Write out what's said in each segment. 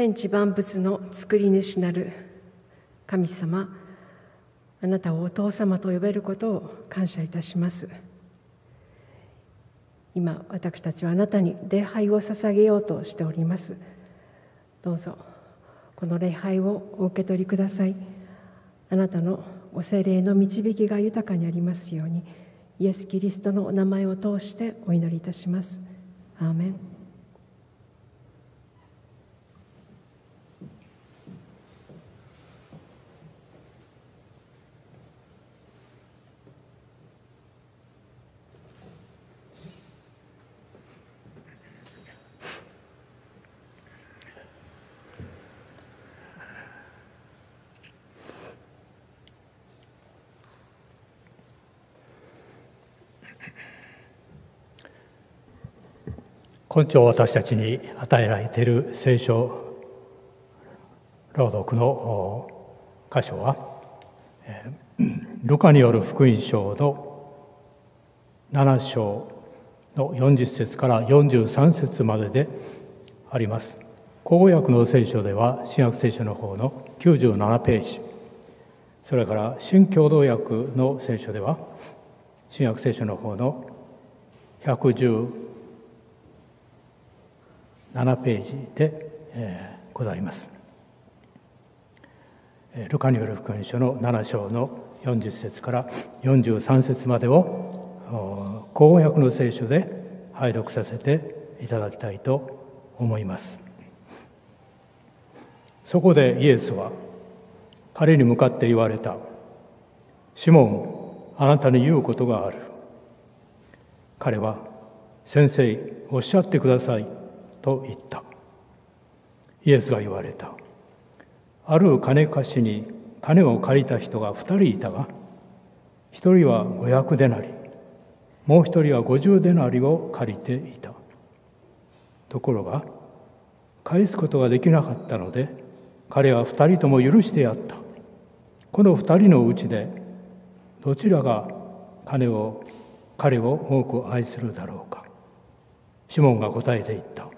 天地万物の作り主なる神様あなたをお父様と呼べることを感謝いたします。今私たちはあなたに礼拝を捧げようとしております。どうぞこの礼拝をお受け取りください。あなたのご精霊の導きが豊かにありますようにイエス・キリストのお名前を通してお祈りいたします。アーメン。今朝私たちに与えられている聖書朗読の箇所はルカによる福音書の7章の40節から43節までであります。口語訳の聖書では新約聖書の方の97ページ。それから新共同訳の聖書では新約聖書の方の110 7ページで、えー、ございます。ルカによる福音書の7章の40節から43節までを公約の聖書で拝読させていただきたいと思います。そこでイエスは彼に向かって言われた「シモンあなたに言うことがある」彼は「先生おっしゃってください」と言った。イエスが言われた。ある金貸しに金を借りた人が2人いたが1人は500デナリもう1人は50デナリを借りていた。ところが返すことができなかったので彼は2人とも許してやった。この2人のうちでどちらが金を彼を多く愛するだろうか。シモンが答えていった。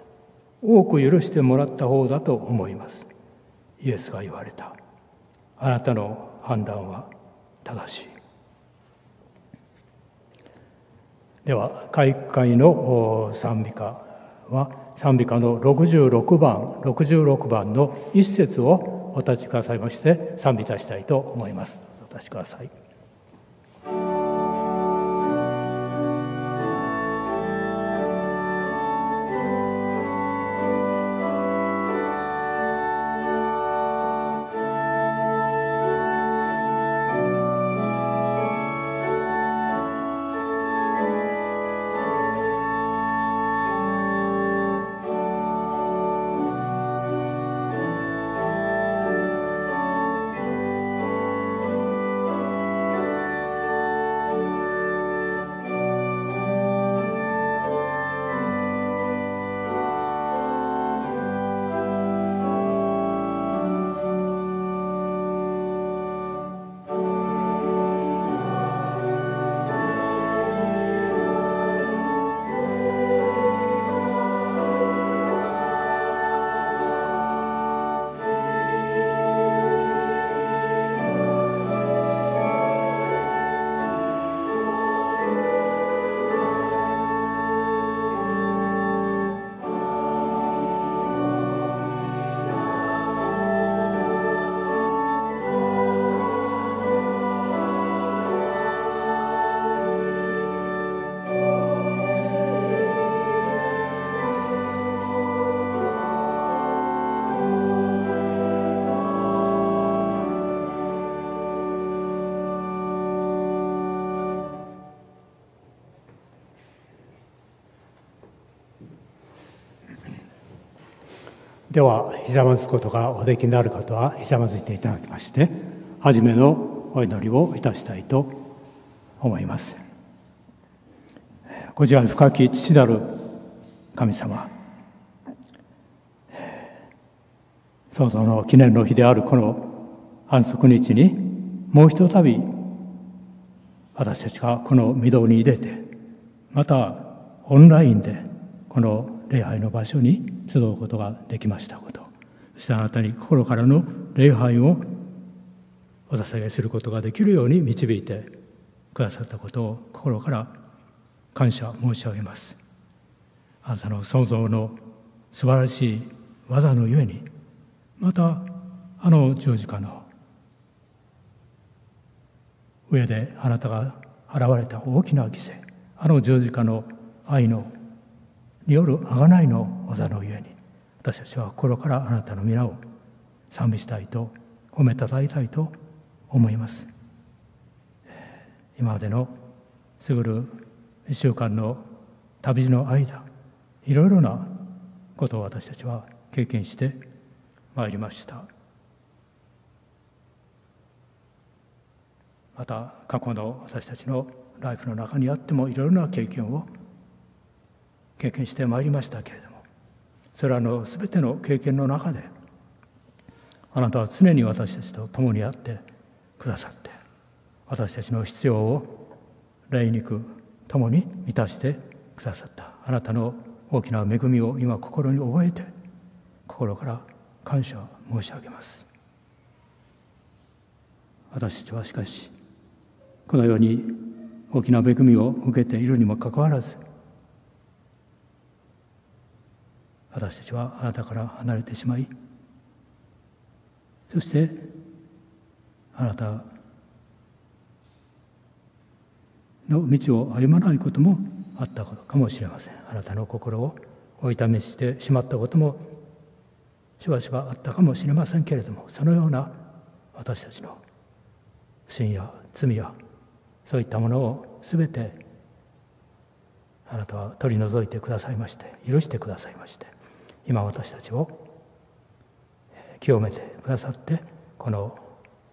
多く許してもらった方だと思います。イエスが言われた。あなたの判断は正しい。では開会の賛美歌は賛美歌の66番66番の一節をお立ちくださいまして賛美いたしたいと思います。お立ちください。ではひざまずくことがおできになる方はひざまずいていただきまして初めのお祈りをいたしたいと思います。こちら深き父なる神様創造の記念の日であるこの安息日にもうひとたび私たちがこの御堂に入れてまたオンラインでこの礼拝の場所に集うことができましたこと。そしてあなたに心からの礼拝をお捧げすることができるように導いてくださったことを心から感謝申し上げます。あなたの創造の素晴らしい技のゆえにまたあの十字架の上であなたが現れた大きな犠牲あの十字架の愛のによる贖いの技のゆえに私たちは心からあなたの皆を賛美したいと褒めたたえたいと思います。今までのすぐる1週間の旅路の間いろいろなことを私たちは経験してまいりました。また過去の私たちのライフの中にあってもいろいろな経験を経験してまいりましたけれどもそれらの全ての経験の中であなたは常に私たちと共にあってくださって私たちの必要を霊肉ともに満たしてくださった。あなたの大きな恵みを今心に覚えて心から感謝申し上げます。私たちはしかしこのように大きな恵みを受けているにもかかわらず私たちはあなたから離れてしまいそしてあなたの道を歩まないこともあったことかもしれません。あなたの心をお痛めしてしまったこともしばしばあったかもしれませんけれどもそのような私たちの不信や罪やそういったものを全てあなたは取り除いてくださいまして許してくださいまして今私たちを清めてくださってこの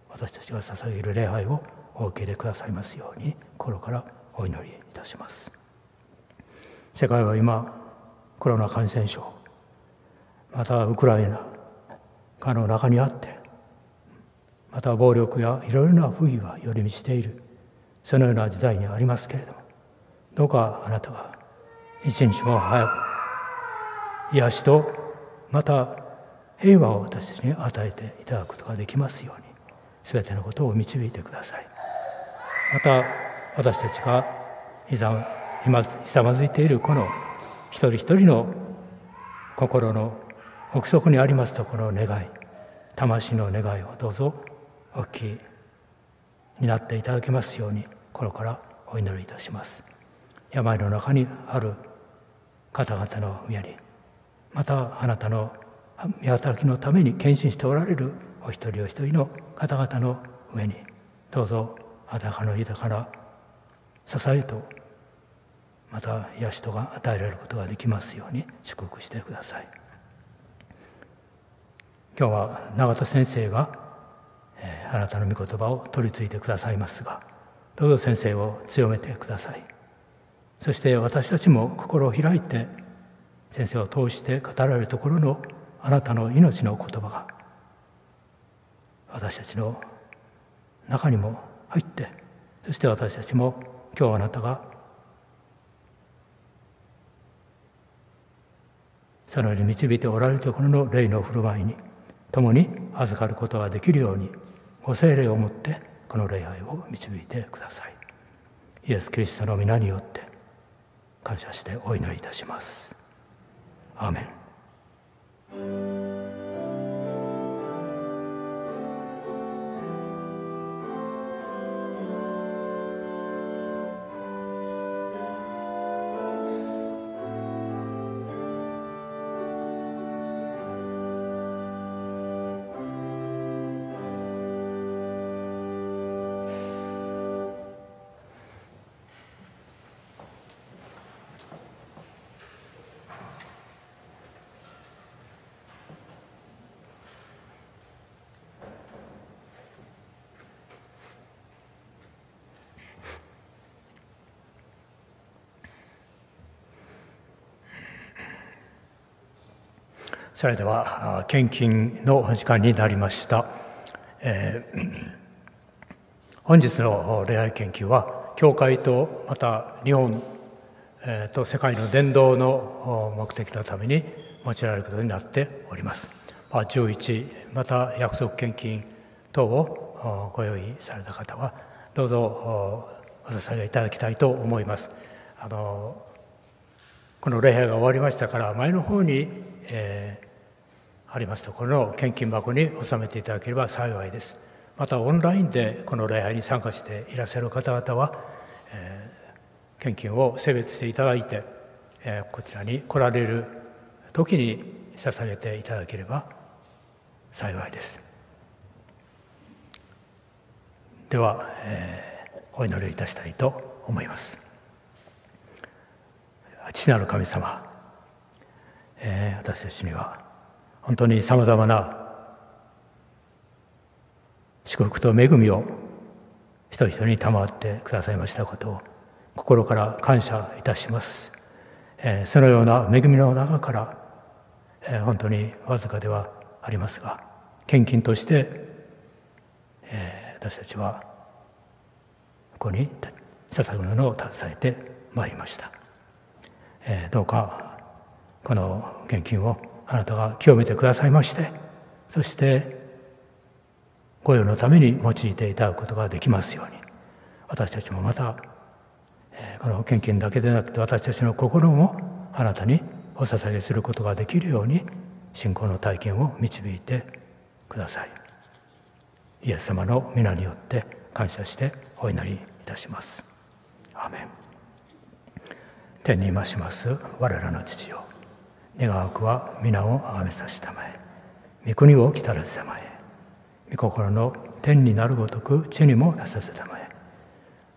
私たちが捧げる礼拝をお受け入れくださいますように心からお祈りいたします。世界は今コロナ感染症またウクライナかの中にあってまた暴力やいろいろな不義が寄り道しているそのような時代にありますけれどもどうかあなたが一日も早く癒しとまた平和を私たちに与えていただくことができますように全てのことを導いてください。また私たちがひざひざまずいているこの一人一人の心の奥底にありますところの願い魂の願いをどうぞお聞きになっていただけますように心からお祈りいたします。病の中にある方々の上にまたあなたの見働きのために献身しておられるお一人お一人の方々の上にどうぞあたかの豊かな支えとまた癒しとが与えられることができますように祝福してください。今日は永田先生が、えー、あなたの御言葉を取り継いでくださいますがどうぞ先生を強めてください。そして私たちも心を開いて先生を通して語られるところのあなたの命の言葉が私たちの中にも入ってそして私たちも今日あなたがそのように導いておられるところの霊の振る舞いに共に預かることができるようにご精霊をもってこの礼拝を導いてください。イエス・キリストの皆によって感謝してお祈りいたします。アーメン。それでは献金の時間になりました、えー、本日の恋愛研究は教会とまた日本、えー、と世界の伝道の目的のために用いられることになっておりますま11また約束献金等をご用意された方はどうぞお捧げいただきたいと思います。あのこの礼拝が終わりましたから前の方に、えー、ありますところの献金箱に納めていただければ幸いです。またオンラインでこの礼拝に参加していらっしゃる方々は、えー、献金を性別していただいて、えー、こちらに来られる時に捧げていただければ幸いです。では、えー、お祈りいたしたいと思います。父なる神様、えー、私たちには本当にさまざまな祝福と恵みを人々に賜ってくださいましたことを心から感謝いたします、えー、そのような恵みの中から、えー、本当にわずかではありますが献金として、えー、私たちはここに捧ぐものを携えてまいりました、え、どうかこの献金をあなたが清めてくださいましてそして御用のために用いていただくことができますように。私たちもまたこの献金だけでなくて私たちの心もあなたにお捧げすることができるように信仰の体験を導いてください。イエス様の皆によって感謝してお祈りいたします。アメン。天に増します。我らの父よ。願わくは皆をあがめさしたまえ。御国を来たらずさまえ。御心の天になるごとく地にもなさせたまえ。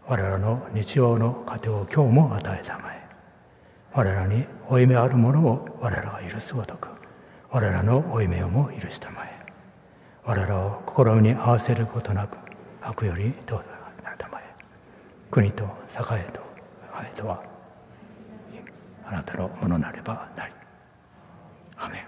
我らの日曜の糧を今日も与えたまえ。我らに負い目あるものを我らが許すごとく。我らの負い目をも許したまえ。我らを心に合わせることなく悪よりどうなたまえ。国と栄えと愛とはあなたのものなればなり。アメ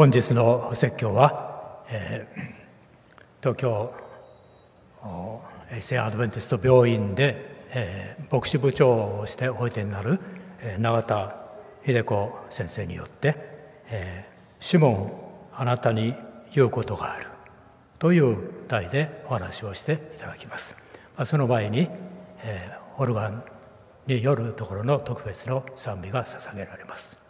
本日の説教は、えー、東京衛生アドベンティスト病院で、えー、牧師部長をしておいてになる、えー、永田秀子先生によって「えー、シモンあなたに言うことがある」という題でお話をしていただきます。まあ、その前に、えー、オルガンによるところの特別の賛美が捧げられます。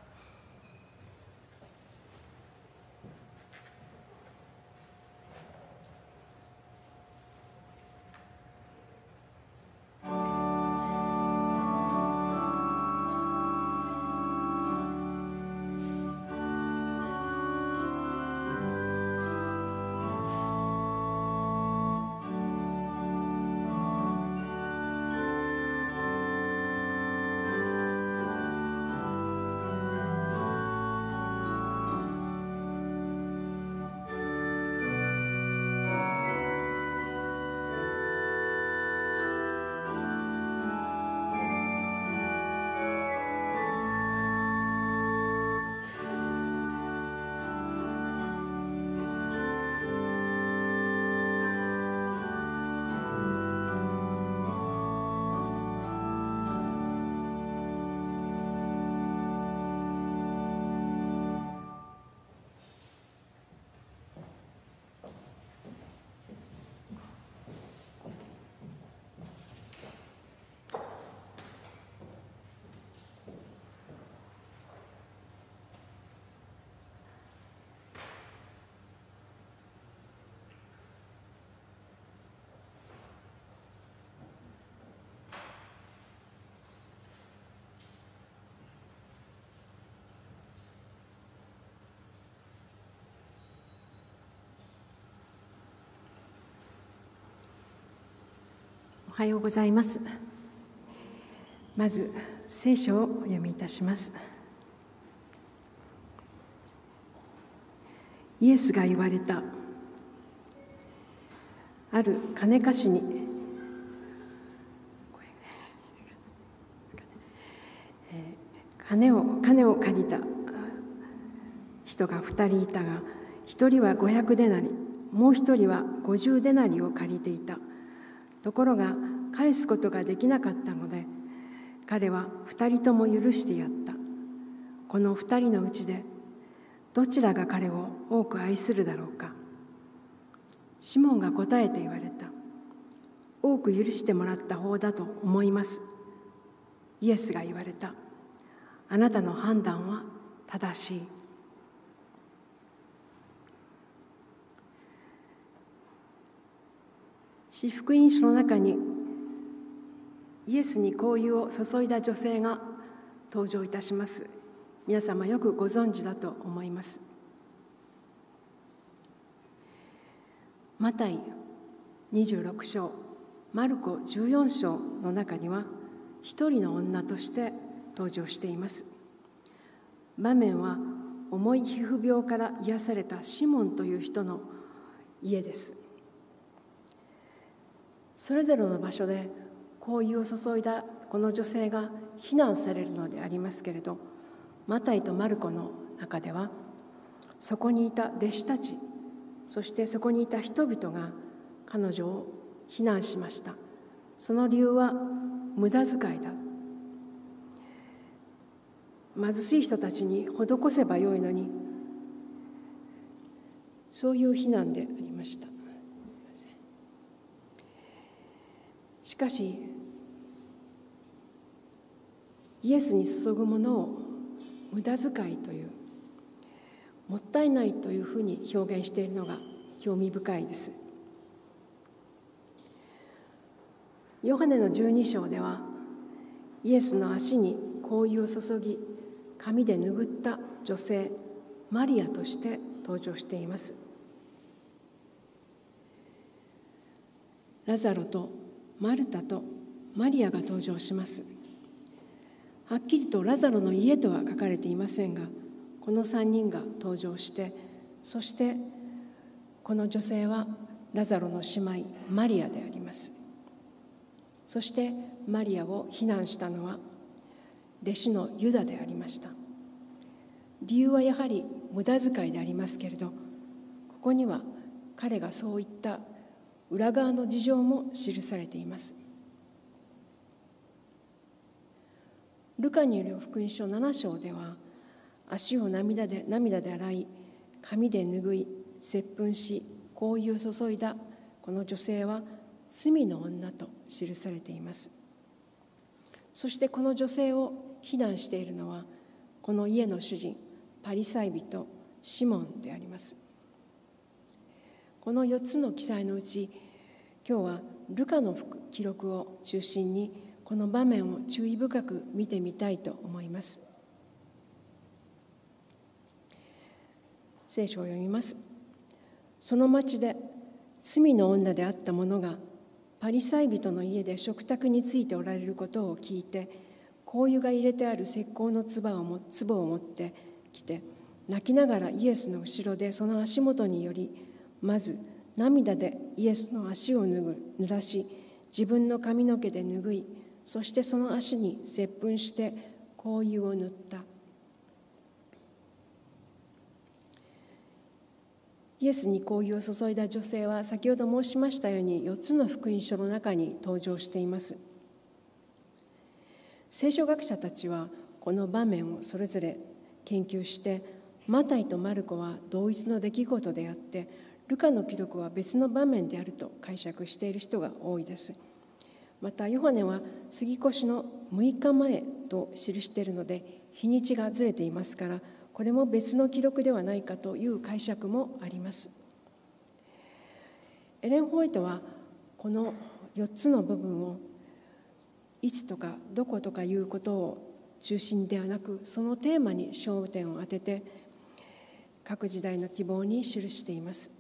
おはようございます。まず聖書をお読みいたします。イエスが言われた。ある金貸しに。金を金を借りた。人が2人いたが1人は500デナリもう1人は50デナリを借りていた。ところが返すことができなかったので彼は2人とも許してやった。この2人のうちでどちらが彼を多く愛するだろうか。シモンが答えて言われた。多く許してもらった方だと思います。イエスが言われた。あなたの判断は正しい。四福音書の中にイエスに香油を注いだ女性が登場いたします。皆様よくご存知だと思います。マタイ26章マルコ14章の中には一人の女として登場しています。場面は重い皮膚病から癒されたシモンという人の家です。それぞれの場所で香油を注いだこの女性が非難されるのでありますけれどマタイとマルコの中ではそこにいた弟子たちそしてそこにいた人々が彼女を非難しました。その理由は無駄遣いだ貧しい人たちに施せばよいのにそういう非難でありました。しかしイエスに注ぐものを無駄遣いというもったいないというふうに表現しているのが興味深いです。ヨハネの12章ではイエスの足に香油を注ぎ髪で拭った女性マリアとして登場しています。ラザロとマルタとマリアが登場します。はっきりとラザロの家とは書かれていませんがこの3人が登場してそしてこの女性はラザロの姉妹マリアであります。そしてマリアを非難したのは弟子のユダでありました。理由はやはり無駄遣いでありますけれどここには彼がそういった裏側の事情も記されています。ルカによる福音書7章では足を涙で涙で洗い髪で拭い接吻し香油を注いだこの女性は罪の女と記されています。そしてこの女性を非難しているのはこの家の主人パリサイ人シモンであります。この4つの記載のうち今日はルカの記録を中心にこの場面を注意深く見てみたいと思います。聖書を読みます。その町で罪の女であった者がパリサイ人の家で食卓についておられることを聞いて香油が入れてある石膏の唾をも壺を持ってきて泣きながらイエスの後ろでその足元によりまず涙でイエスの足を脱ぐ濡らし自分の髪の毛で拭いそしてその足に接吻して香油を塗った。イエスに香油を注いだ女性は先ほど申しましたように4つの福音書の中に登場しています。聖書学者たちはこの場面をそれぞれ研究してマタイとマルコは同一の出来事であってルカの記録は別の場面であると解釈している人が多いです。またヨハネは杉越の6日前と記しているので日にちがずれていますからこれも別の記録ではないかという解釈もあります。エレン・ホワイトはこの4つの部分をいつとかどことかいうことを中心ではなくそのテーマに焦点を当てて各時代の希望に記しています。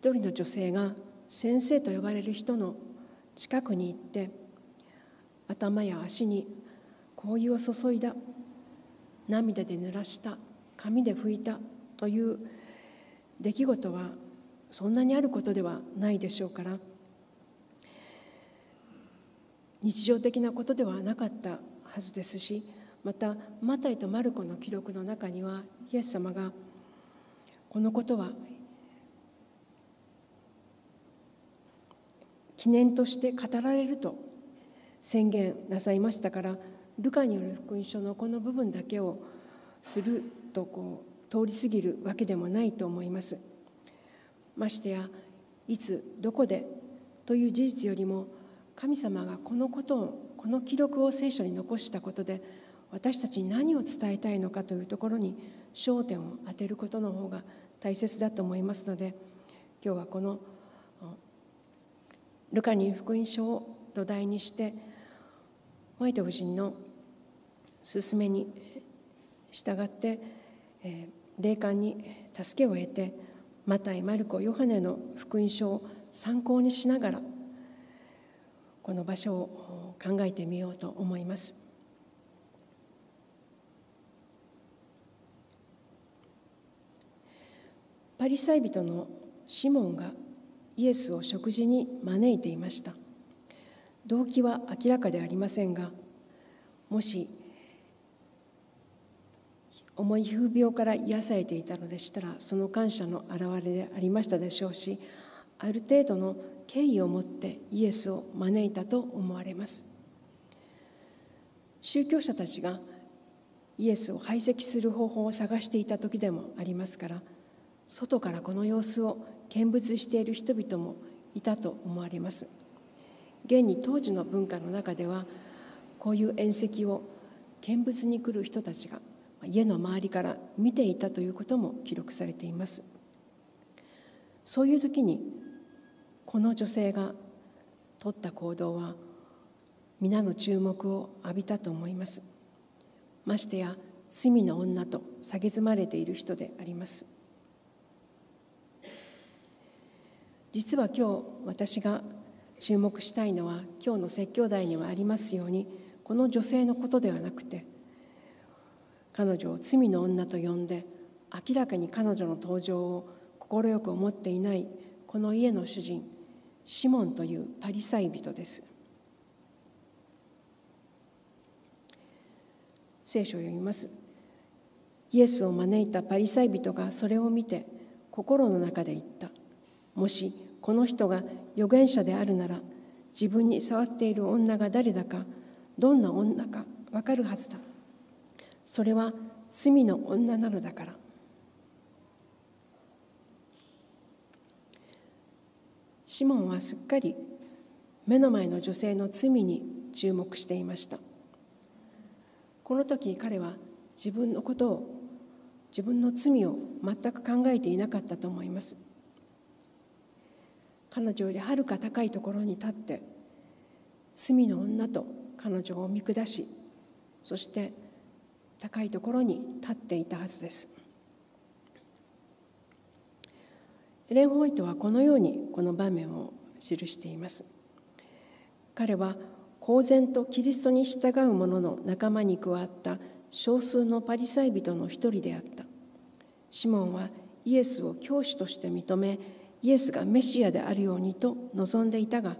一人の女性が先生と呼ばれる人の近くに行って頭や足に香油を注いだ。涙で濡らした。髪で拭いたという出来事はそんなにあることではないでしょうから。日常的なことではなかったはずですしまたマタイとマルコの記録の中にはイエス様がこのことは記念として語られると宣言なさいましたからルカによる福音書のこの部分だけをするとこう通り過ぎるわけでもないと思います。ましてやいつどこでという事実よりも神様がこのことをこの記録を聖書に残したことで私たちに何を伝えたいのかというところに焦点を当てることの方が大切だと思いますので今日はこのルカに福音書を土台にしてホワイト夫人の勧めに従って、えー、霊感に助けを得てマタイ・マルコ・ヨハネの福音書を参考にしながらこの場所を考えてみようと思います。パリサイ人のシモンがイエスを食事に招いていました。動機は明らかでありませんがもし重い風病から癒されていたのでしたらその感謝の表れでありましたでしょうしある程度の敬意を持ってイエスを招いたと思われます。宗教者たちがイエスを排斥する方法を探していた時でもありますから外からこの様子を見物している人々もいたと思われます現に当時の文化の中ではこういう宴席を見物に来る人たちが家の周りから見ていたということも記録されていますそういう時にこの女性が取った行動は皆の注目を浴びたと思いますましてや罪の女と蔑まれている人であります実は今日私が注目したいのは今日の説教題にはありますようにこの女性のことではなくて彼女を罪の女と呼んで明らかに彼女の登場を快く思っていないこの家の主人シモンというパリサイ人です。聖書を読みます。イエスを招いたパリサイ人がそれを見て心の中で言った。もしこの人が預言者であるなら自分に触っている女が誰だかどんな女かわかるはずだ。それは罪の女なのだから。シモンはすっかり目の前の女性の罪に注目していました。この時彼は自分のことを自分の罪を全く考えていなかったと思います。彼女よりはるか高いところに立って罪の女と彼女を見下しそして高いところに立っていたはずです。エレン・ホワイトはこのようにこの場面を記しています。彼は公然とキリストに従う者の仲間に加わった少数のパリサイ人の一人であった。シモンはイエスを教師として認めイエスがメシアであるようにと望んでいたが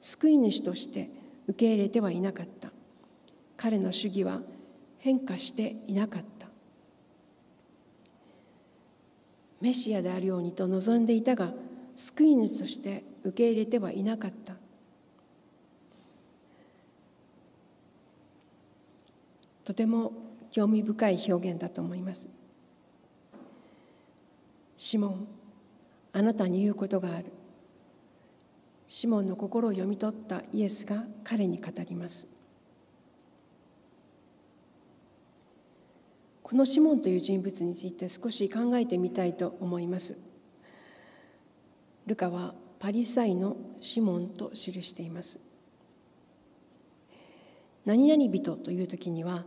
救い主として受け入れてはいなかった。彼の主義は変化していなかった。メシアであるようにと望んでいたが救い主として受け入れてはいなかった。とても興味深い表現だと思います。シモンあなたに言うことがある。シモンの心を読み取ったイエスが彼に語ります。このシモンという人物について少し考えてみたいと思います。ルカはパリサイのシモンと記しています。何々人という時には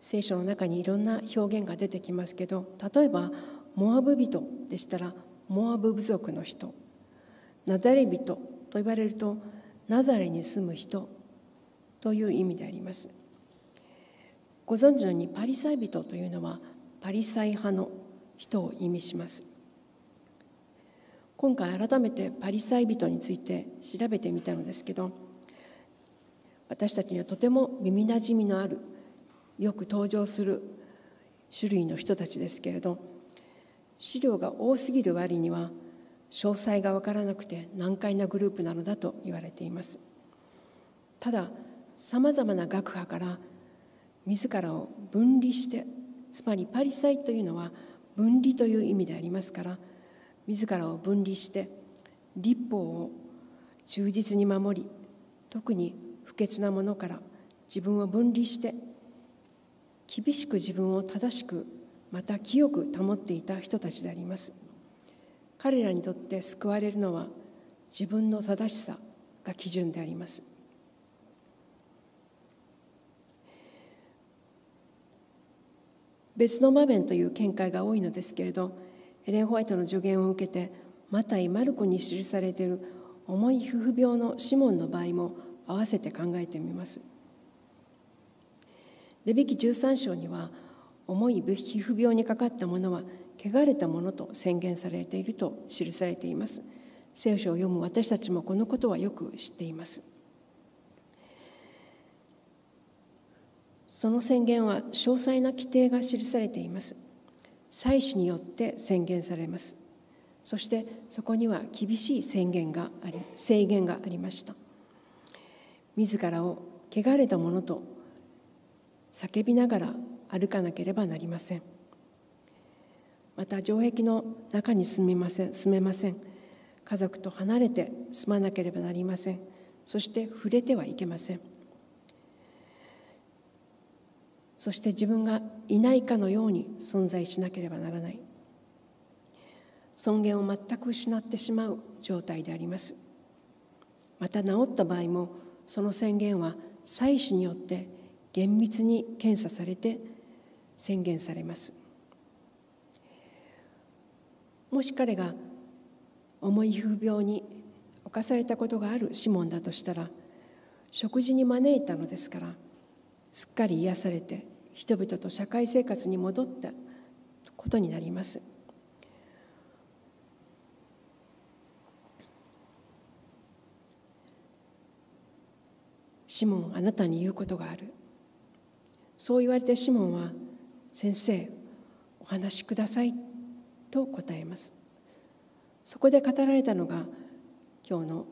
聖書の中にいろんな表現が出てきますけど例えばモアブ人でしたらモアブ部族の人ナザレ人と言われるとナザレに住む人という意味であります。ご存知のようにパリサイ人というのはパリサイ派の人を意味します。今回改めてパリサイ人について調べてみたのですけど私たちにはとても耳なじみのあるよく登場する種類の人たちですけれど資料が多すぎる割には詳細が分からなくて難解なグループなのだと言われています。たださまざまな学派から自らを分離してつまりパリサイというのは分離という意味でありますから自らを分離して立法を忠実に守り特に不潔なものから自分を分離して厳しく自分を正しくまた清く保っていた人たちであります彼らにとって救われるのは自分の正しさが基準であります別の場面という見解が多いのですけれどエレン・ホワイトの助言を受けてマタイ・マルコに記されている重い皮膚病のシモンの場合も合わせて考えてみます。レビキ13章には重い皮膚病にかかった者は汚れたものと宣言されていると記されています。聖書を読む私たちもこのことはよく知っています。その宣言は詳細な規定が記されています祭司によって宣言されますそしてそこには厳しい宣言があり制限がありました自らを汚れたものと叫びながら歩かなければなりません。また城壁の中に住みません住めません。家族と離れて住まなければなりません。そして触れてはいけません。そして自分がいないかのように存在しなければならない。尊厳を全く失ってしまう状態であります。また治った場合もその宣言は祭司によって厳密に検査されて宣言されますもし彼が重い皮膚病に侵されたことがあるシモンだとしたら食事に招いたのですからすっかり癒されて人々と社会生活に戻ったことになります。シモンあなたに言うことがあるそう言われてシモンは「先生お話しください」と答えます。そこで語られたのが今日の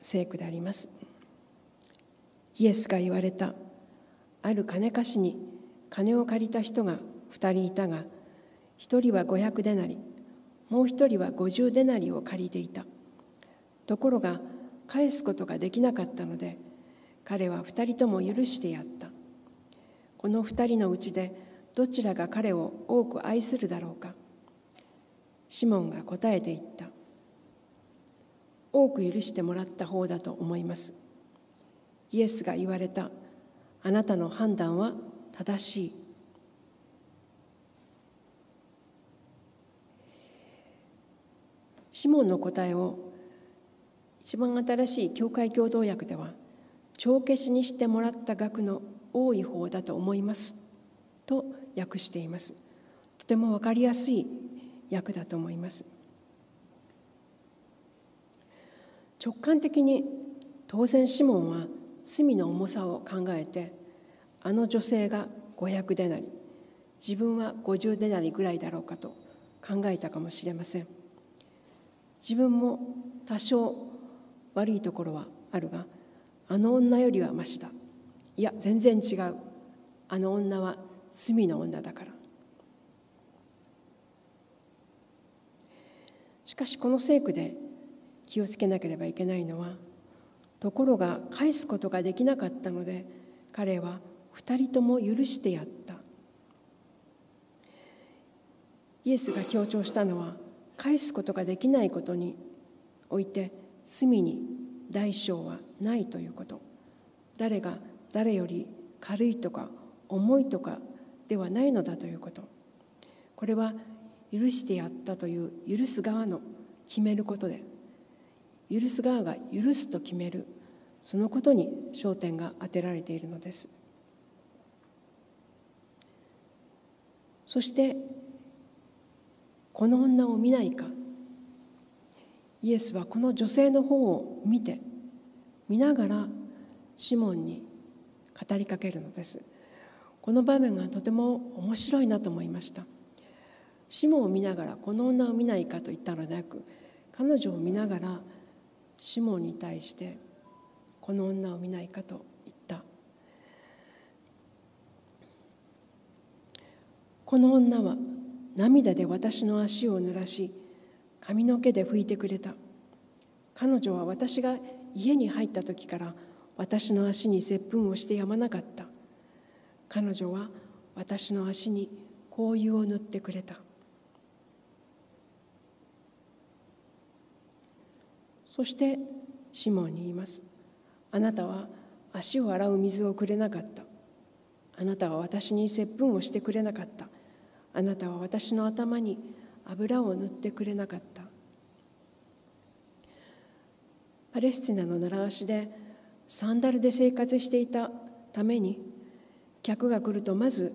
聖句であります。イエスが言われたある金貸しに金を借りた人が2人いたが1人は500デナリもう1人は50デナリを借りていた。ところが返すことができなかったので彼は2人とも許してやった。この2人のうちでどちらが彼を多く愛するだろうか。シモンが答えて言った。多く許してもらった方だと思います。イエスが言われた。あなたの判断は正しい。シモンの答えを一番新しい教会共同訳では帳消しにしてもらった額の多い方だと思いますと訳しています。とても分かりやすい訳だと思います。直感的に当然シモンは罪の重さを考えてあの女性が500デナリ自分は50デナリぐらいだろうかと考えたかもしれません。自分も多少悪いところはあるがあの女よりはましだ。いや全然違う。あの女は罪の女だから。しかしこの聖句で気をつけなければいけないのはところが返すことができなかったので彼は2人とも許してやった。イエスが強調したのは返すことができないことにおいて罪に代償はないということ。誰が誰より軽いとか重いとかではないのだということ。これは許してやったという許す側の決めることで許す側が許すと決めるそのことに焦点が当てられているのです。そしてこの女を見ないか。イエスはこの女性の方を見て見ながらシモンに語りかけるのです。この場面がとても面白いなと思いました。シモンを見ながらこの女を見ないかと言ったのではなく彼女を見ながらシモンに対してこの女を見ないかと言った。この女は涙で私の足を濡らし髪の毛で拭いてくれた。彼女は私が家に入った時から私の足に接吻をしてやまなかった。彼女は私の足に香油を塗ってくれた。そしてシモンに言います。あなたは足を洗う水をくれなかった。あなたは私に接吻をしてくれなかった。あなたは私の頭に油を塗ってくれなかった。パレスチナの習わしでサンダルで生活していたために客が来るとまず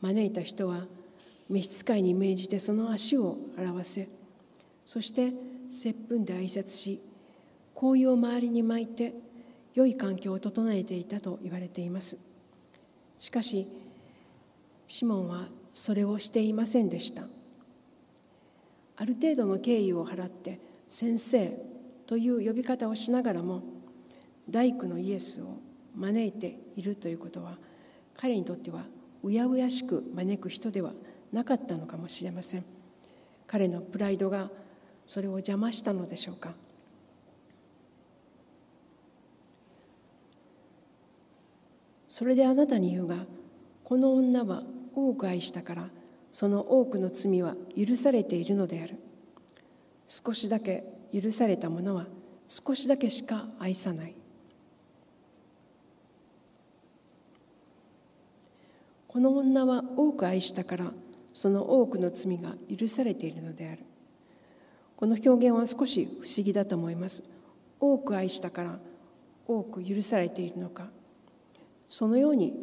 招いた人は召使いに命じてその足を洗わせそして接吻で挨拶し香油を周りに巻いて良い環境を整えていたと言われています。しかしシモンはそれをしていませんでした。ある程度の敬意を払って先生という呼び方をしながらも大工のイエスを招いているということは彼にとってはうやうやしく招く人ではなかったのかもしれません。彼のプライドがそれを邪魔したのでしょうか。それであなたに言うがこの女は多く愛したからその多くの罪は許されているのである。少しだけ許された者は少しだけしか愛さない。この女は多く愛したからその多くの罪が許されているのである。この表現は少し不思議だと思います。多く愛したから多く許されているのか。そのように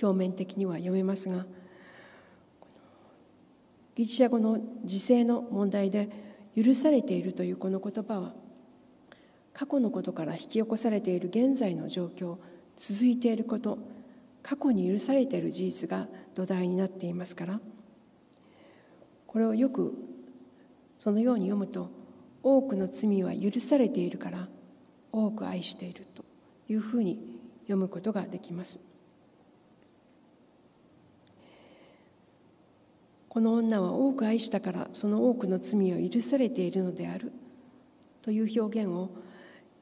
表面的には読めますがギリシャ語の時世の問題で許されているというこの言葉は過去のことから引き起こされている現在の状況続いていること過去に許されている事実が土台になっていますからこれをよくそのように読むと多くの罪は許されているから多く愛しているというふうに読むことができます。この女は多く愛したからその多くの罪を許されているのであるという表現を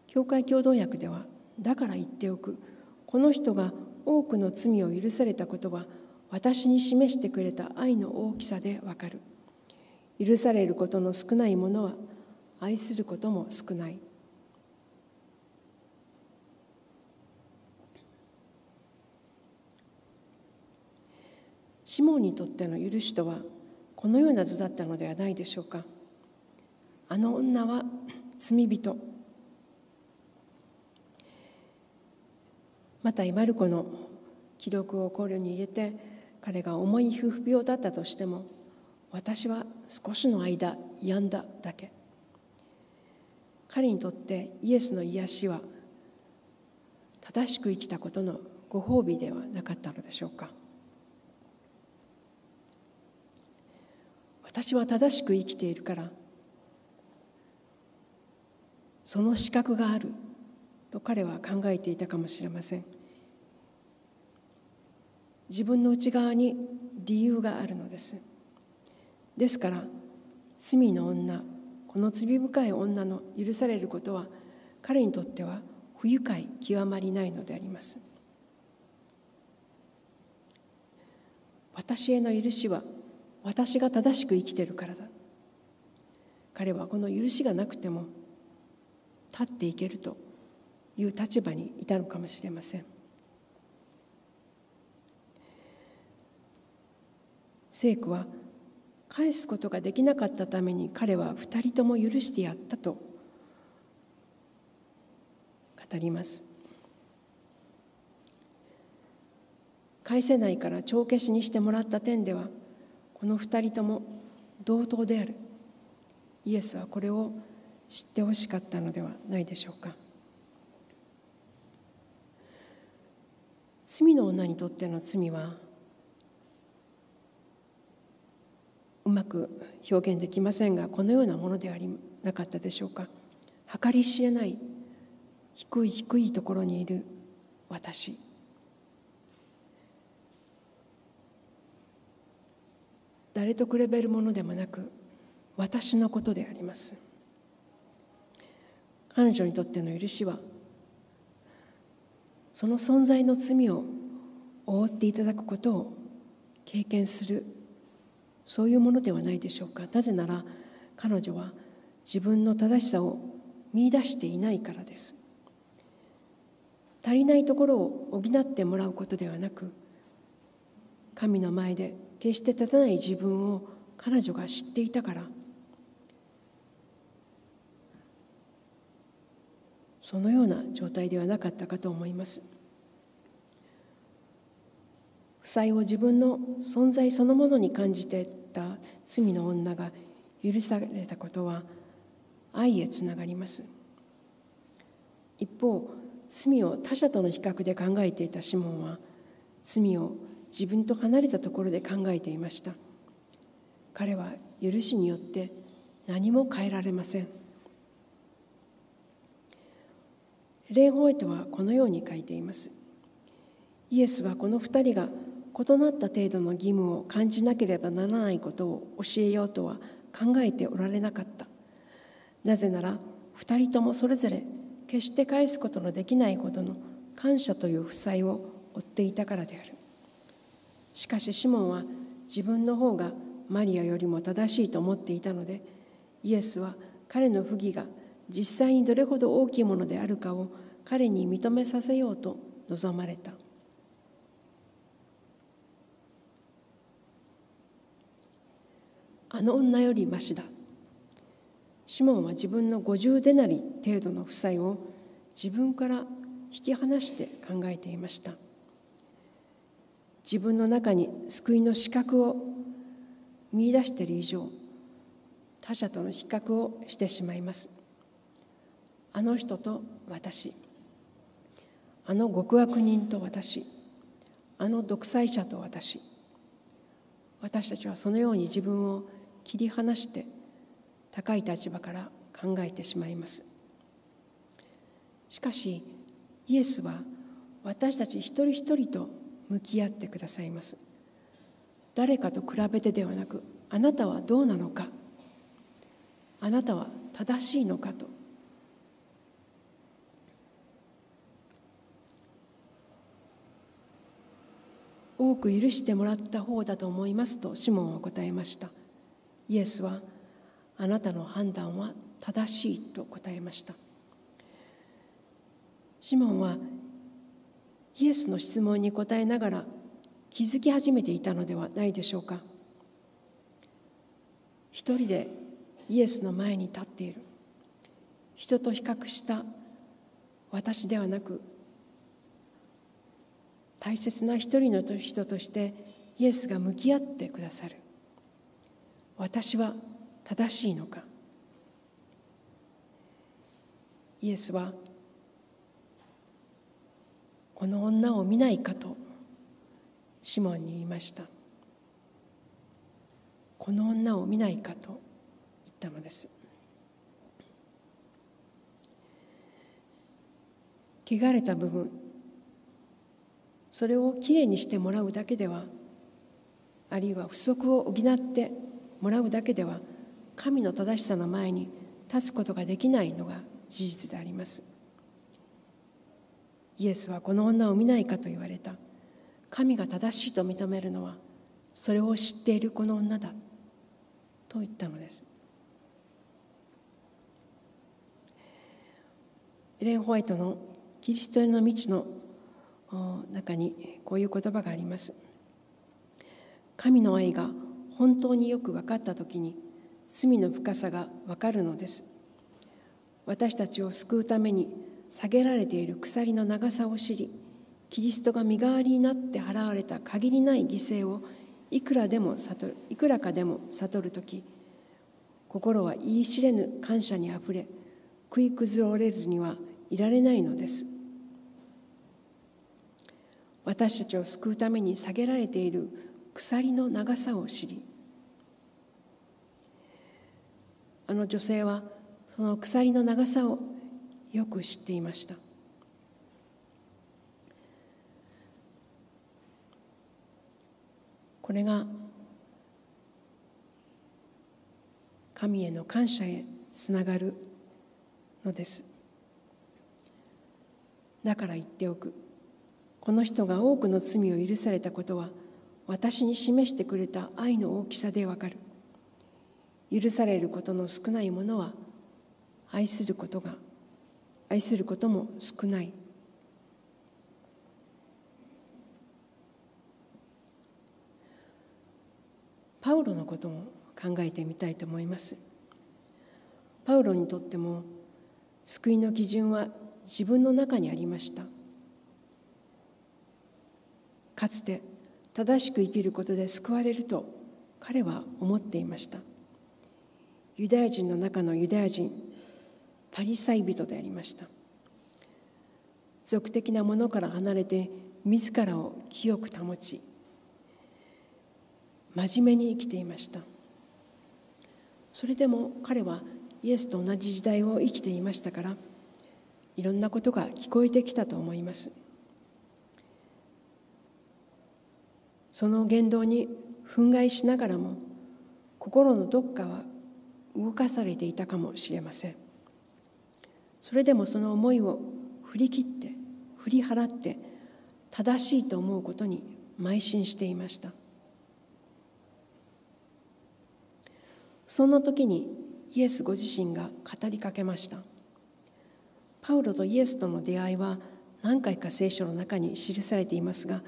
教会共同訳ではだから言っておくこの人が多くの罪を許されたことは私に示してくれた愛の大きさでわかる。許されることの少ないものは愛することも少ない。シモンにとっての許しとはこのような図だったのではないでしょうか。あの女は罪人。またマルコの記録を考慮に入れて彼が重い夫婦病だったとしても私は少しの間病んだだけ。彼にとってイエスの癒しは正しく生きたことのご褒美ではなかったのでしょうか。私は正しく生きているからその資格があると彼は考えていたかもしれません。自分の内側に理由があるのです。ですから罪の女この罪深い女の許されることは彼にとっては不愉快極まりないのであります。私への許しは私が正しく生きてるからだ。彼はこの許しがなくても立っていけるという立場にいたのかもしれません。聖句は返すことができなかったために彼は二人とも許してやったと語ります。返せないから帳消しにしてもらった点ではこの二人とも同等である。イエスはこれを知ってほしかったのではないでしょうか。罪の女にとっての罪はうまく表現できませんがこのようなものではありなかったでしょうか。計り知れない低い低いところにいる私。誰と比べるものでもなく私のことであります。彼女にとっての許しはその存在の罪を覆っていただくことを経験するそういうものではないでしょうか。なぜなら彼女は自分の正しさを見いだしていないからです。足りないところを補ってもらうことではなく神の前で決して立たない自分を彼女が知っていたからそのような状態ではなかったかと思います。負債を自分の存在そのものに感じていた罪の女が許されたことは愛へつながります。一方罪を他者との比較で考えていたシモンは罪を自分と離れたところで考えていました。彼は許しによって何も変えられません。レンホイトはこのように書いています。イエスはこの二人が異なった程度の義務を感じなければならないことを教えようとは考えておられなかった。なぜなら二人ともそれぞれ決して返すことのできないほどの感謝という負債を負っていたからである。しかしシモンは自分の方がマリアよりも正しいと思っていたのでイエスは彼の不義が実際にどれほど大きいものであるかを彼に認めさせようと望まれた。あの女よりましだ。シモンは自分の50デナリ程度の負債を自分から引き離して考えていました。自分の中に救いの資格を見いだしている以上他者との比較をしてしまいます。あの人と私。あの極悪人と私あの独裁者と私私たちはそのように自分を切り離して高い立場から考えてしまいます。しかしイエスは私たち一人一人と向き合ってくださいます。誰かと比べてではなくあなたはどうなのかあなたは正しいのかと多く許してもらった方だと思いますとシモンは答えました。イエスはあなたの判断は正しいと答えました。シモンはイエスの質問に答えながら気づき始めていたのではないでしょうか。一人でイエスの前に立っている。人と比較した私ではなく大切な一人の人としてイエスが向き合ってくださる。私は正しいのか。イエスはこの女を見ないかとシモンに言いました。この女を見ないかと言ったのです。汚れた部分それをきれいにしてもらうだけではあるいは不足を補ってもらうだけでは神の正しさの前に立つことができないのが事実であります。イエスはこの女を見ないかと言われた。神が正しいと認めるのはそれを知っているこの女だ。と言ったのです。エレン・ホワイトの「キリストへの道」の中にこういう言葉があります。神の愛が本当によく分かった時に罪の深さが分かるのです。私たちを救うために下げられている鎖の長さを知りキリストが身代わりになって払われた限りない犠牲をいくらでも悟るいくらかでも悟る時心は言い知れぬ感謝にあふれ食い崩れずにはいられないのです。私たちを救うために下げられている鎖の長さを知りあの女性はその鎖の長さをよく知っていました。これが神への感謝へつながるのです。だから言っておく。この人が多くの罪を許されたことは私に示してくれた愛の大きさでわかる。許されることの少ないものは愛することが愛することも少ない。パウロのことも考えてみたいと思います。パウロにとっても救いの基準は自分の中にありました。かつて正しく生きることで救われると彼は思っていました。ユダヤ人の中のユダヤ人パリサイ人でありました。俗的なものから離れて自らを清く保ち真面目に生きていました。それでも彼はイエスと同じ時代を生きていましたからいろんなことが聞こえてきたと思います。その言動に憤慨しながらも心のどっかは動かされていたかもしれません。それでもその思いを振り切って振り払って正しいと思うことに邁進していました。そんな時にイエスご自身が語りかけました。パウロとイエスとの出会いは何回か聖書の中に記されていますが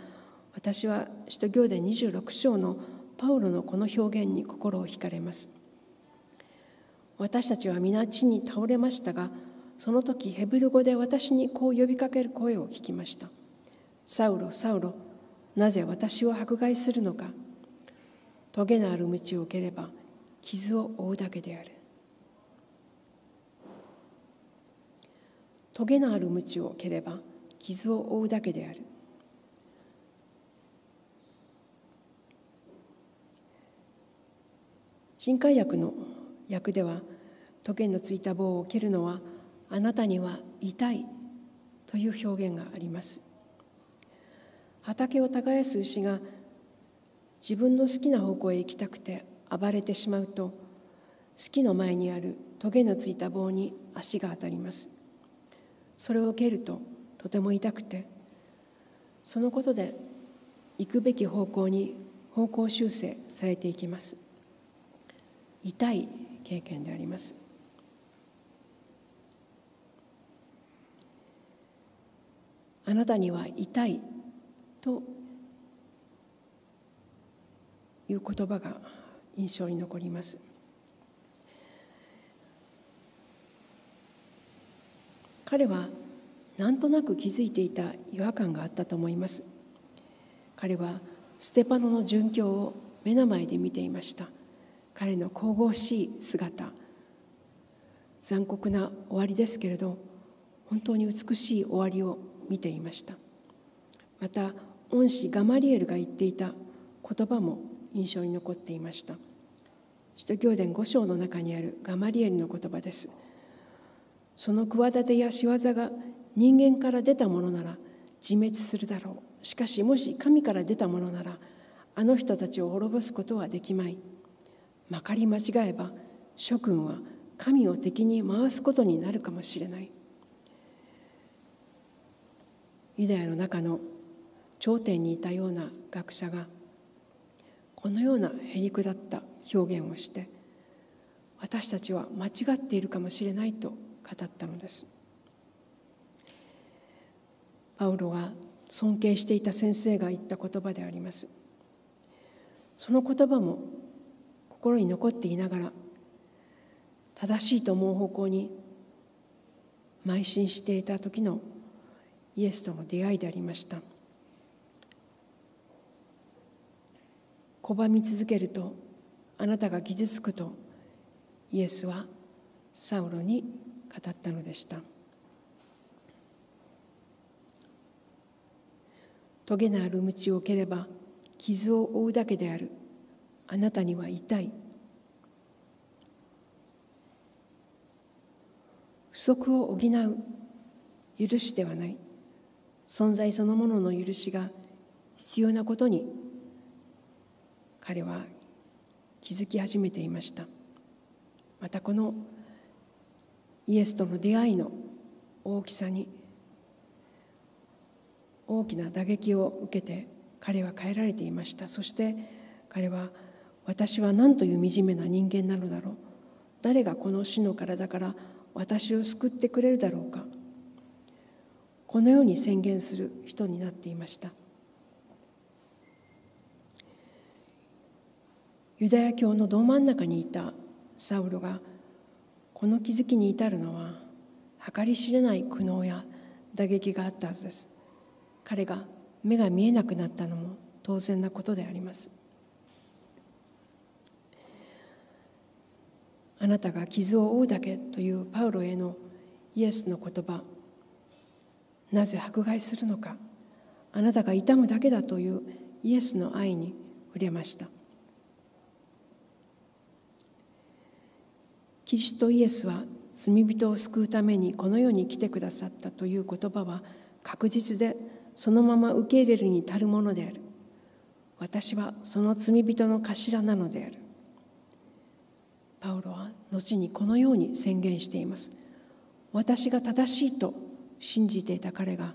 私は使徒行伝26章のパウロのこの表現に心を惹かれます。私たちは皆地に倒れましたがその時ヘブル語で私にこう呼びかける声を聞きました。サウロサウロなぜ私を迫害するのか。棘のある道を受ければ傷を負うだけである。棘のある道を蹴れば傷を負うだけである。新海薬の訳では棘のついた棒を蹴るのはあなたには痛いという表現があります。畑を耕す牛が自分の好きな方向へ行きたくて暴れてしまうと好きの前にあるトゲのついた棒に足が当たります。それを蹴るととても痛くてそのことで行くべき方向に方向修正されていきます。痛い経験であります。あなたには痛いという言葉が印象に残ります。彼はなんとなく気づいていた違和感があったと思います。彼はステパノの殉教を目の前で見ていました。彼の神々しい姿。残酷な終わりですけれど本当に美しい終わりを見ていました。また恩師ガマリエルが言っていた言葉も印象に残っていました。使徒行伝5章の中にあるガマリエルの言葉です。その企てや仕業が人間から出たものなら自滅するだろう。しかしもし神から出たものならあの人たちを滅ぼすことはできまい。まかり間違えば諸君は神を敵に回すことになるかもしれない。ユダヤの中の頂点にいたような学者がこのようなへりくだった表現をして私たちは間違っているかもしれないと語ったのです。パウロが尊敬していた先生が言った言葉であります。その言葉も心に残っていながら正しいと思う方向に邁進していた時のイエスとの出会いでありました。拒み続けるとあなたが傷つくとイエスはサウロに語ったのでした。トゲのある道を受ければ傷を負うだけである。あなたには痛い。不足を補う。許しではない。存在そのものの許しが必要なことに彼は気づき始めていました。またこのイエスとの出会いの大きさに大きな打撃を受けて彼は変えられていました。そして彼は私は何という惨めな人間なのだろう。誰がこの死の体から私を救ってくれるだろうか。このように宣言する人になっていました。ユダヤ教のど真ん中にいたサウロがこの気づきに至るのは計り知れない苦悩や打撃があったはずです。彼が目が見えなくなったのも当然なことであります。あなたが傷を負うだけというパウロへのイエスの言葉。なぜ迫害するのか。あなたが痛むだけだというイエスの愛に触れました。キリストイエスは罪人を救うためにこの世に来てくださったという言葉は確実でそのまま受け入れるに足るものである。私はその罪人の頭なのである。パウロは後にこのように宣言しています。私が正しいと信じていた彼が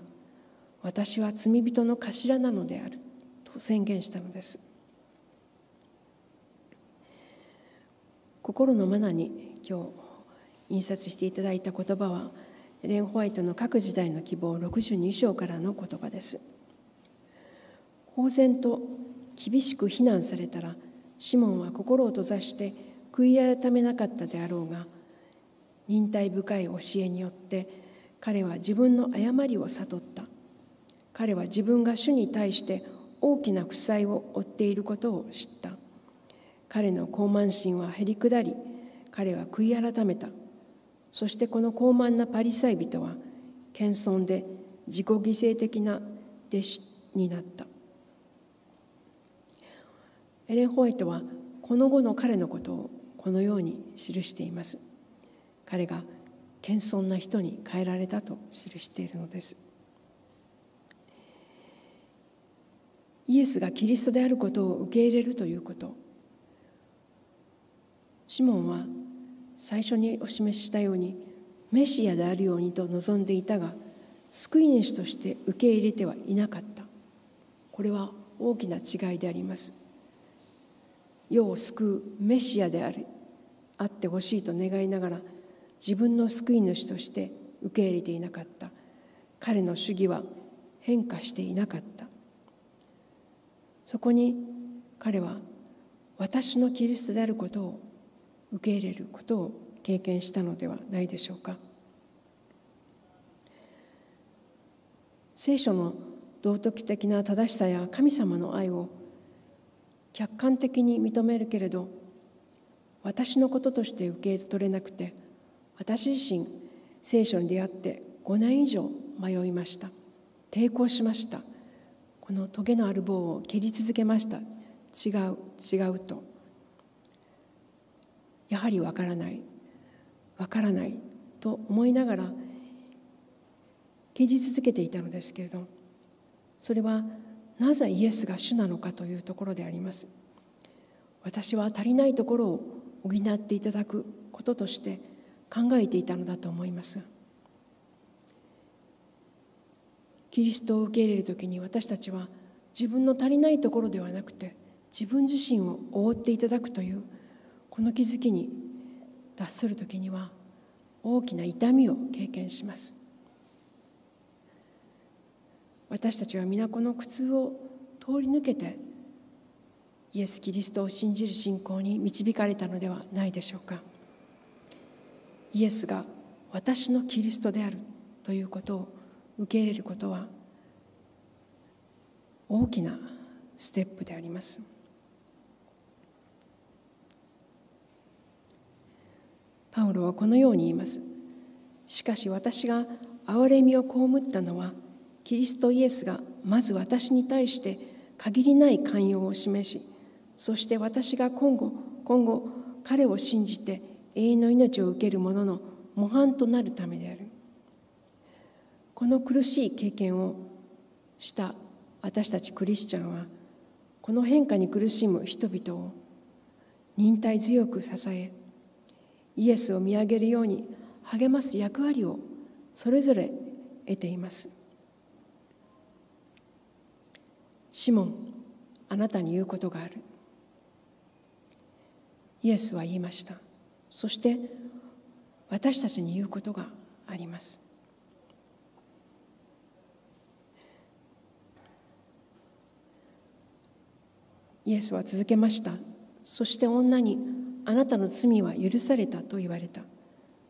私は罪人の頭なのであると宣言したのです。心のマナに今日印刷していただいた言葉はレン・ホワイトの各時代の希望62章からの言葉です。公然と厳しく非難されたらシモンは心を閉ざして悔い改めなかったであろうが忍耐深い教えによって彼は自分の誤りを悟った。彼は自分が主に対して大きな負債を負っていることを知った。彼の高慢心はへり下り彼は悔い改めた。そしてこの高慢なパリサイ人は謙遜で自己犠牲的な弟子になった。エレン・ホワイトはこの後の彼のことをこのように記しています。彼が謙遜な人に変えられたと記しているのです。イエスがキリストであることを受け入れるということ。シモンは最初にお示ししたようにメシアであるようにと望んでいたが救い主として受け入れてはいなかった。これは大きな違いであります。世を救うメシアである。あってほしいと願いながら自分の救い主として受け入れていなかった。彼の主義は変化していなかった。そこに彼は私のキリストであることを受け入れることを経験したのではないでしょうか。聖書の道徳的な正しさや神様の愛を客観的に認めるけれど私のこととして受け取れなくて私自身聖書に出会って5年以上迷いました。抵抗しました。このトゲのある棒を蹴り続けました。違う違うと。やはりわからない。わからない。と思いながら蹴り続けていたのですけれどそれはなぜイエスが主なのかというところであります。私は足りないところを補っていただくこととして考えていたのだと思います。キリストを受け入れる時に私たちは自分の足りないところではなくて自分自身を覆っていただくというこの気づきに達する時には大きな痛みを経験します。私たちは皆この苦痛を通り抜けてイエス・キリストを信じる信仰に導かれたのではないでしょうか。イエスが私のキリストであるということを受け入れることは大きなステップであります。パウロはこのように言います。しかし私が憐れみを被ったのはキリストイエスがまず私に対して限りない寛容を示しそして私が今後今後彼を信じて永遠の命を受ける者の模範となるためである。この苦しい経験をした私たちクリスチャンはこの変化に苦しむ人々を忍耐強く支えイエスを見上げるように励ます役割をそれぞれ得ています。シモンあなたに言うことがある。イエスは言いました。そして私たちに言うことがあります。イエスは続けました。そして女にあなたの罪は許されたと言われた。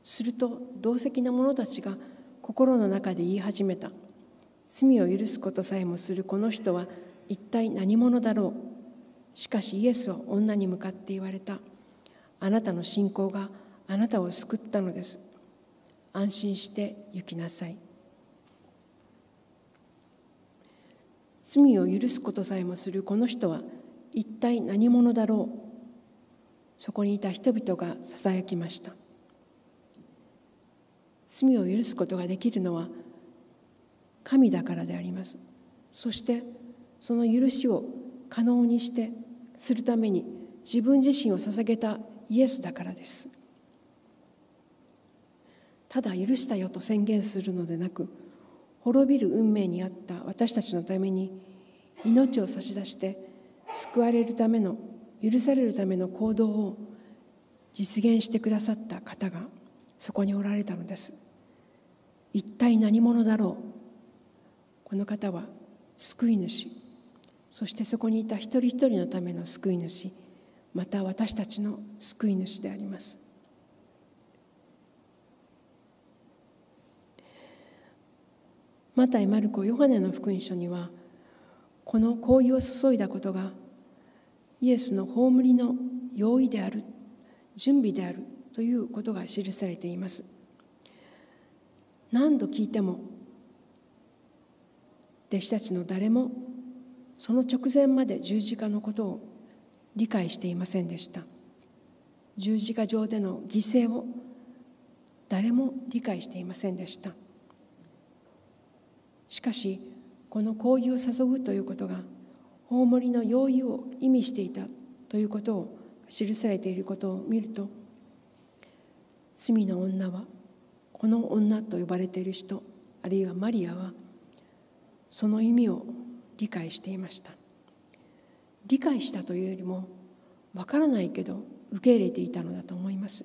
すると同席の者たちが心の中で言い始めた。罪を許すことさえもするこの人は一体何者だろう。しかしイエスは女に向かって言われた。あなたの信仰があなたを救ったのです。安心して行きなさい。罪を許すことさえもするこの人は一体何者だろう。そこにいた人々がささやきました。罪を許すことができるのは神だからであります。そしてその許しを可能にしてするために自分自身を捧げたイエスだからです。ただ許したよと宣言するのでなく滅びる運命にあった私たちのために命を差し出して救われるための許されるための行動を実現してくださった方がそこにおられたのです。一体何者だろう？この方は救い主。そしてそこにいた一人一人のための救い主。また私たちの救い主であります。マタイ・マルコ・ヨハネの福音書にはこの香油を注いだことがイエスの葬りの用意である準備であるということが記されています。何度聞いても弟子たちの誰もその直前まで十字架のことを理解していませんでした。十字架上での犠牲を誰も理解していませんでした。しかしこの香油を注ぐということが大りの用意を意味していたということを記されていることを見ると罪の女はこの女と呼ばれている人あるいはマリアはその意味を理解していました。理解したというよりもわからないけど受け入れていたのだと思います。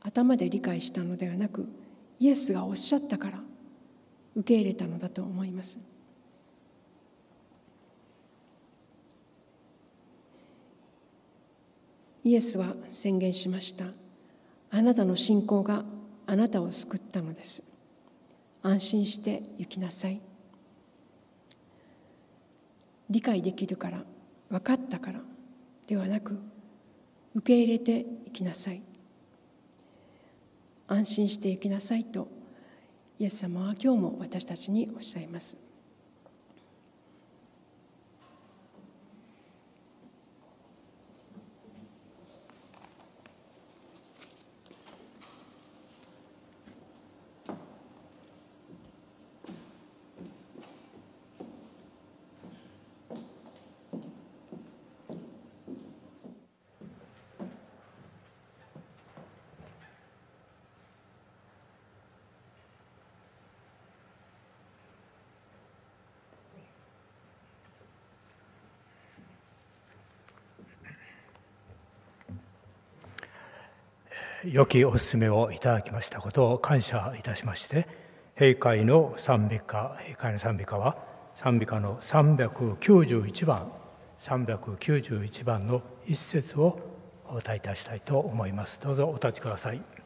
頭で理解したのではなくイエスがおっしゃったから受け入れたのだと思います。イエスは宣言しました。あなたの信仰があなたを救ったのです。安心して行きなさい。理解できるから分かったからではなく受け入れていきなさい安心していきなさいとイエス様は今日も私たちにおっしゃいます。良きお勧めをいただきましたことを感謝いたしまして閉会の賛美歌閉会の賛美歌は賛美歌の391番391番の一節をお歌いいたしたいと思います。どうぞお立ちください。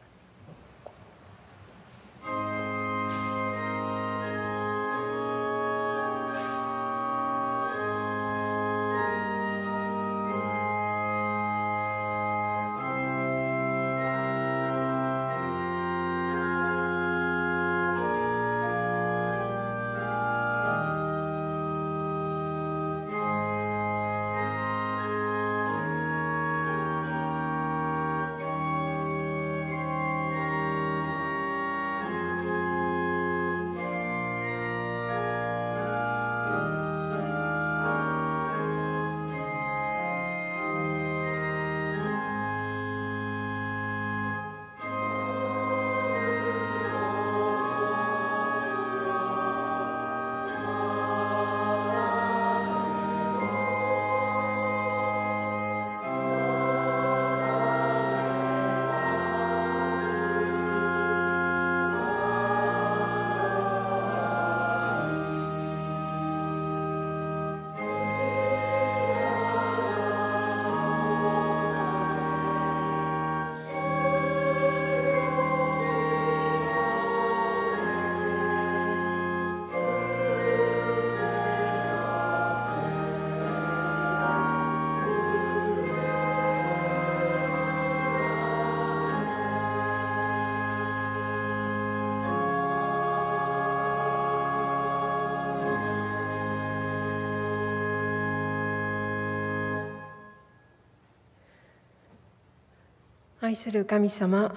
愛する神様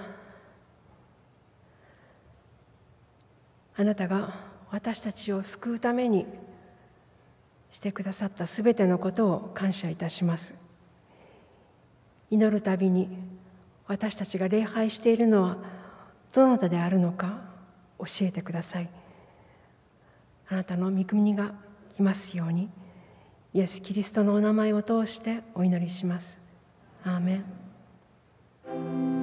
あなたが私たちを救うためにしてくださったすべてのことを感謝いたします。祈るたびに私たちが礼拝しているのはどなたであるのか教えてください。あなたの御国が来ますようにイエス・キリストのお名前を通してお祈りします。アーメン。Thank you.